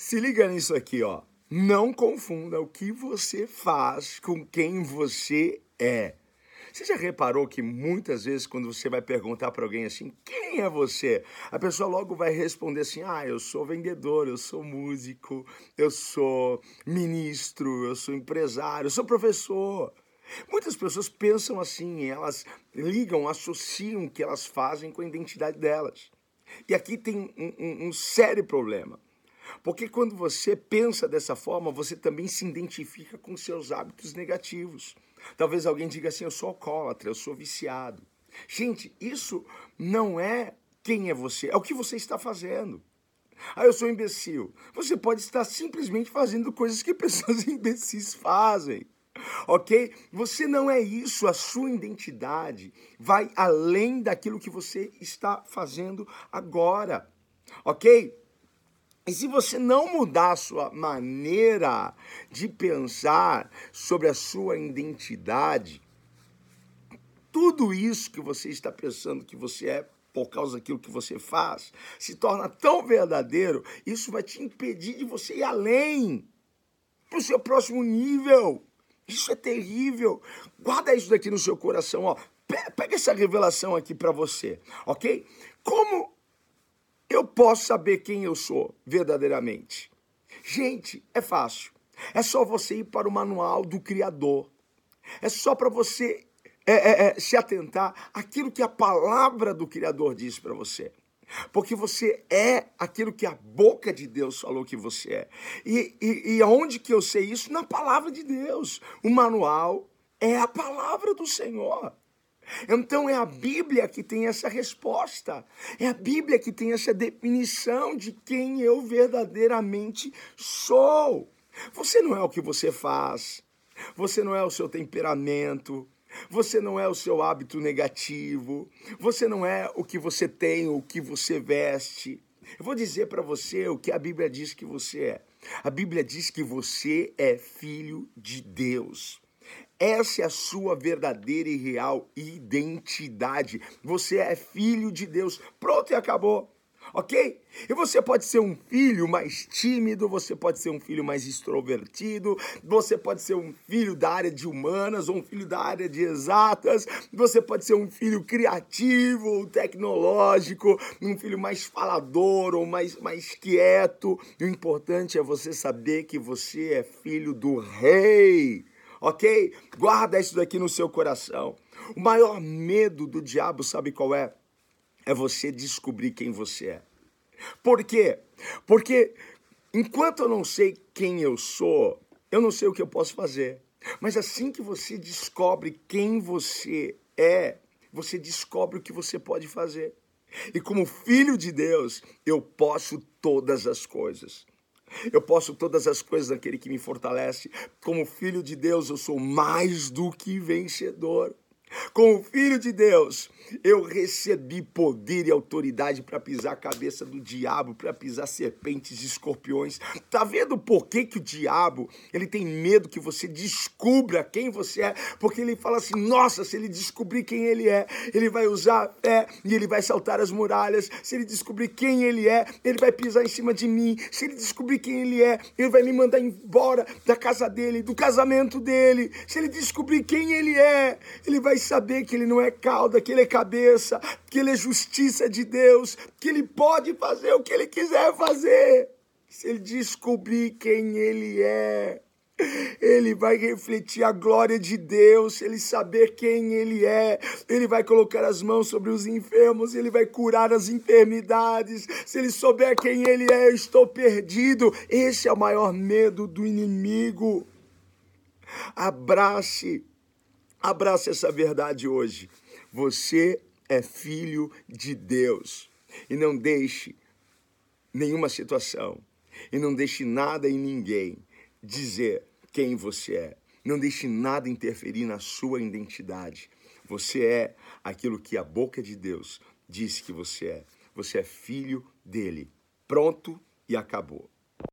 Se liga nisso aqui, ó. Não confunda o que você faz com quem você é. Você já reparou que muitas vezes quando você vai perguntar para alguém assim, quem é você? A pessoa logo vai responder assim: "Ah, eu sou vendedor, eu sou músico, eu sou ministro, eu sou empresário, eu sou professor". Muitas pessoas pensam assim, elas ligam, associam o que elas fazem com a identidade delas. E aqui tem um, um, um sério problema. Porque quando você pensa dessa forma, você também se identifica com seus hábitos negativos. Talvez alguém diga assim: eu sou alcoólatra, eu sou viciado. Gente, isso não é quem é você, é o que você está fazendo. Ah, eu sou imbecil. Você pode estar simplesmente fazendo coisas que pessoas imbecis fazem. Ok? Você não é isso, a sua identidade vai além daquilo que você está fazendo agora. Ok? E se você não mudar a sua maneira de pensar sobre a sua identidade, tudo isso que você está pensando que você é por causa daquilo que você faz, se torna tão verdadeiro, isso vai te impedir de você ir além para o seu próximo nível. Isso é terrível. Guarda isso daqui no seu coração, ó. Pega essa revelação aqui para você, ok? Como eu posso saber quem eu sou verdadeiramente? Gente, é fácil. É só você ir para o manual do Criador. É só para você é, é, é, se atentar àquilo que a palavra do Criador diz para você. Porque você é aquilo que a boca de Deus falou que você é. E, e, e aonde que eu sei isso? Na palavra de Deus. O manual é a palavra do Senhor. Então é a Bíblia que tem essa resposta. É a Bíblia que tem essa definição de quem eu verdadeiramente sou. Você não é o que você faz. Você não é o seu temperamento. Você não é o seu hábito negativo. Você não é o que você tem, o que você veste. Eu vou dizer para você o que a Bíblia diz que você é. A Bíblia diz que você é filho de Deus. Essa é a sua verdadeira e real identidade. Você é filho de Deus. Pronto e acabou. Ok? E você pode ser um filho mais tímido, você pode ser um filho mais extrovertido, você pode ser um filho da área de humanas ou um filho da área de exatas, você pode ser um filho criativo ou tecnológico, um filho mais falador ou mais, mais quieto. o importante é você saber que você é filho do rei ok? Guarda isso daqui no seu coração. O maior medo do diabo, sabe qual é? É você descobrir quem você é. Por quê? Porque enquanto eu não sei quem eu sou, eu não sei o que eu posso fazer. Mas assim que você descobre quem você é, você descobre o que você pode fazer. E como filho de Deus, eu posso todas as coisas. Eu posso todas as coisas naquele que me fortalece. Como filho de Deus, eu sou mais do que vencedor. Como filho de Deus, eu recebi poder e autoridade para pisar a cabeça do diabo, para pisar serpentes e escorpiões. Tá vendo por que, que o diabo ele tem medo que você descubra quem você é? Porque ele fala assim: nossa, se ele descobrir quem ele é, ele vai usar a fé e ele vai saltar as muralhas. Se ele descobrir quem ele é, ele vai pisar em cima de mim. Se ele descobrir quem ele é, ele vai me mandar embora da casa dele, do casamento dele. Se ele descobrir quem ele é, ele vai saber que ele não é cauda, que ele é cabeça, que ele é justiça de Deus, que ele pode fazer o que ele quiser fazer. Se ele descobrir quem ele é, ele vai refletir a glória de Deus, ele saber quem ele é, ele vai colocar as mãos sobre os enfermos, ele vai curar as enfermidades. Se ele souber quem ele é, eu estou perdido. Esse é o maior medo do inimigo. Abrace Abrace essa verdade hoje. Você é filho de Deus. E não deixe nenhuma situação, e não deixe nada e ninguém dizer quem você é. Não deixe nada interferir na sua identidade. Você é aquilo que a boca de Deus disse que você é. Você é filho dele. Pronto e acabou.